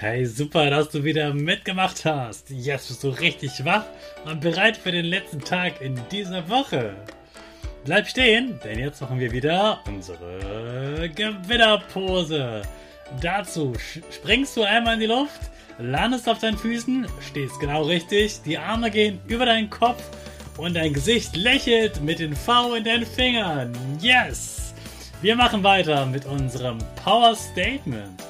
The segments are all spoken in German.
Hey, super, dass du wieder mitgemacht hast. Jetzt bist du richtig wach und bereit für den letzten Tag in dieser Woche. Bleib stehen, denn jetzt machen wir wieder unsere Gewinnerpose. Dazu springst du einmal in die Luft, landest auf deinen Füßen, stehst genau richtig, die Arme gehen über deinen Kopf und dein Gesicht lächelt mit den V in deinen Fingern. Yes! Wir machen weiter mit unserem Power Statement.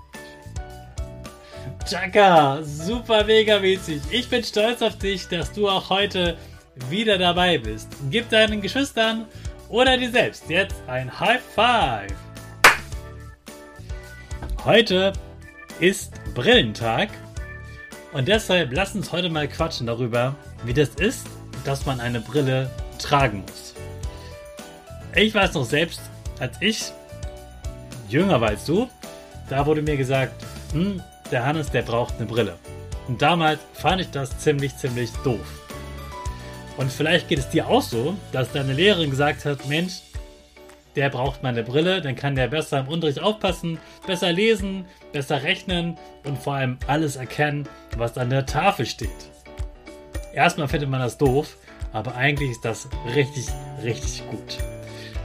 Chaka, super mega mäßig. Ich bin stolz auf dich, dass du auch heute wieder dabei bist. Gib deinen Geschwistern oder dir selbst jetzt ein High Five. Heute ist Brillentag und deshalb lass uns heute mal quatschen darüber, wie das ist, dass man eine Brille tragen muss. Ich weiß noch selbst, als ich jünger war als du, da wurde mir gesagt, hm, der Hannes, der braucht eine Brille. Und damals fand ich das ziemlich, ziemlich doof. Und vielleicht geht es dir auch so, dass deine Lehrerin gesagt hat, Mensch, der braucht mal eine Brille, dann kann der besser im Unterricht aufpassen, besser lesen, besser rechnen und vor allem alles erkennen, was an der Tafel steht. Erstmal findet man das doof, aber eigentlich ist das richtig, richtig gut.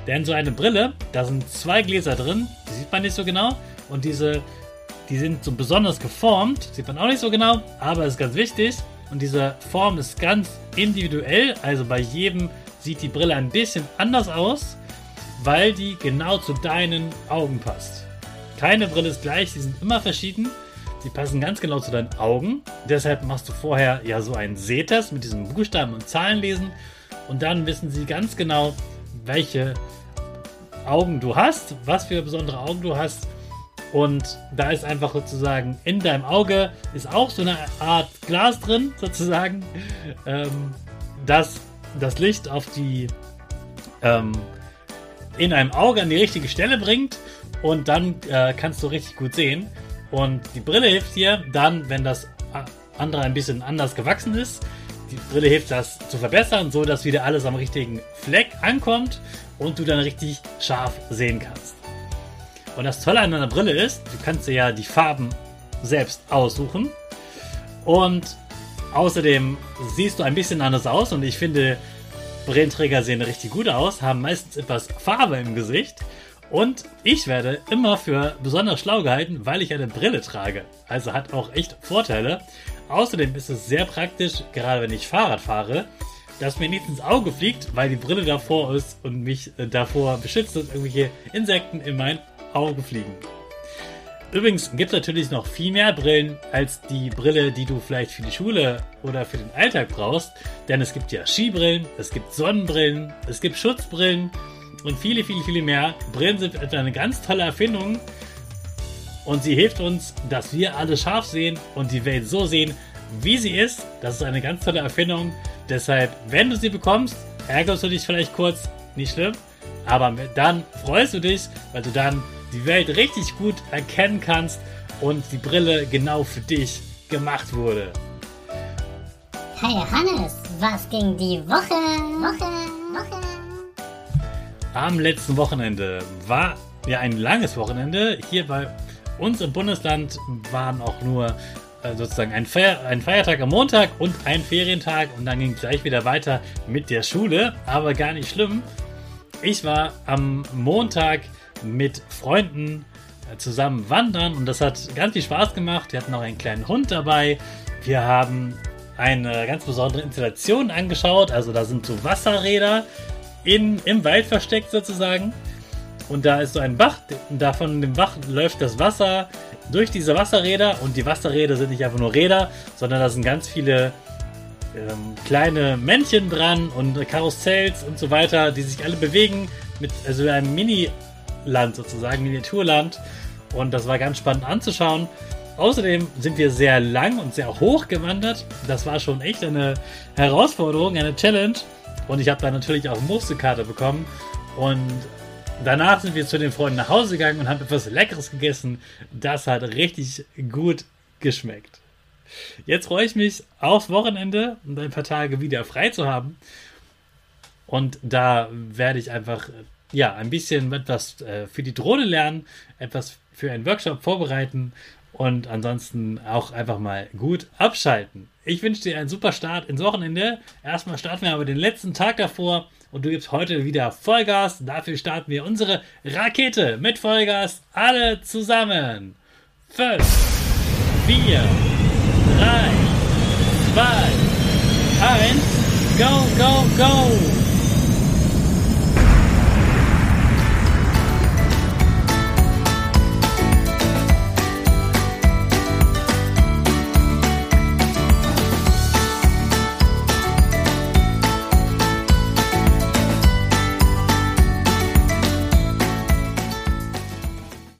Denn so eine Brille, da sind zwei Gläser drin, die sieht man nicht so genau, und diese die sind so besonders geformt, sieht man auch nicht so genau, aber ist ganz wichtig. Und diese Form ist ganz individuell, also bei jedem sieht die Brille ein bisschen anders aus, weil die genau zu deinen Augen passt. Keine Brille ist gleich, sie sind immer verschieden. Sie passen ganz genau zu deinen Augen. Deshalb machst du vorher ja so einen Sehtest mit diesen Buchstaben und Zahlen lesen. Und dann wissen sie ganz genau, welche Augen du hast, was für besondere Augen du hast und da ist einfach sozusagen in deinem Auge ist auch so eine Art Glas drin, sozusagen, ähm, das das Licht auf die ähm, in einem Auge an die richtige Stelle bringt und dann äh, kannst du richtig gut sehen. Und die Brille hilft dir dann, wenn das andere ein bisschen anders gewachsen ist. Die Brille hilft das zu verbessern, so dass wieder alles am richtigen Fleck ankommt und du dann richtig scharf sehen kannst. Und das Tolle an einer Brille ist, du kannst dir ja die Farben selbst aussuchen. Und außerdem siehst du ein bisschen anders aus. Und ich finde, Brillenträger sehen richtig gut aus, haben meistens etwas Farbe im Gesicht. Und ich werde immer für besonders schlau gehalten, weil ich eine Brille trage. Also hat auch echt Vorteile. Außerdem ist es sehr praktisch, gerade wenn ich Fahrrad fahre, dass mir nichts ins Auge fliegt, weil die Brille davor ist und mich äh, davor beschützt, dass irgendwelche Insekten in mein Auge fliegen. Übrigens gibt es natürlich noch viel mehr Brillen als die Brille, die du vielleicht für die Schule oder für den Alltag brauchst. Denn es gibt ja Skibrillen, es gibt Sonnenbrillen, es gibt Schutzbrillen und viele, viele, viele mehr. Brillen sind eine ganz tolle Erfindung und sie hilft uns, dass wir alle scharf sehen und die Welt so sehen, wie sie ist. Das ist eine ganz tolle Erfindung Deshalb, wenn du sie bekommst, ärgerst du dich vielleicht kurz, nicht schlimm, aber dann freust du dich, weil du dann die Welt richtig gut erkennen kannst und die Brille genau für dich gemacht wurde. Hey Hannes, was ging die Woche? Woche, Woche. Am letzten Wochenende war ja ein langes Wochenende. Hier bei uns im Bundesland waren auch nur äh, sozusagen ein, Feier ein Feiertag am Montag und ein Ferientag und dann ging gleich wieder weiter mit der Schule. Aber gar nicht schlimm. Ich war am Montag mit Freunden äh, zusammen wandern und das hat ganz viel Spaß gemacht. Wir hatten auch einen kleinen Hund dabei. Wir haben eine ganz besondere Installation angeschaut. Also da sind so Wasserräder in, im Wald versteckt sozusagen. Und da ist so ein Bach, da von dem Bach läuft das Wasser durch diese Wasserräder und die Wasserräder sind nicht einfach nur Räder, sondern da sind ganz viele ähm, kleine Männchen dran und Karussells und so weiter, die sich alle bewegen mit also einem Mini-Land sozusagen, Miniaturland. Und das war ganz spannend anzuschauen. Außerdem sind wir sehr lang und sehr hoch gewandert. Das war schon echt eine Herausforderung, eine Challenge. Und ich habe da natürlich auch Musterkarte bekommen. Und danach sind wir zu den Freunden nach Hause gegangen und haben etwas Leckeres gegessen. Das hat richtig gut geschmeckt. Jetzt freue ich mich aufs Wochenende und ein paar Tage wieder frei zu haben. Und da werde ich einfach ja ein bisschen etwas äh, für die Drohne lernen, etwas für einen Workshop vorbereiten und ansonsten auch einfach mal gut abschalten. Ich wünsche dir einen super Start ins Wochenende. Erstmal starten wir aber den letzten Tag davor und du gibst heute wieder Vollgas. Dafür starten wir unsere Rakete mit Vollgas alle zusammen. 5, 4, 3, 2, 1, go, go, go!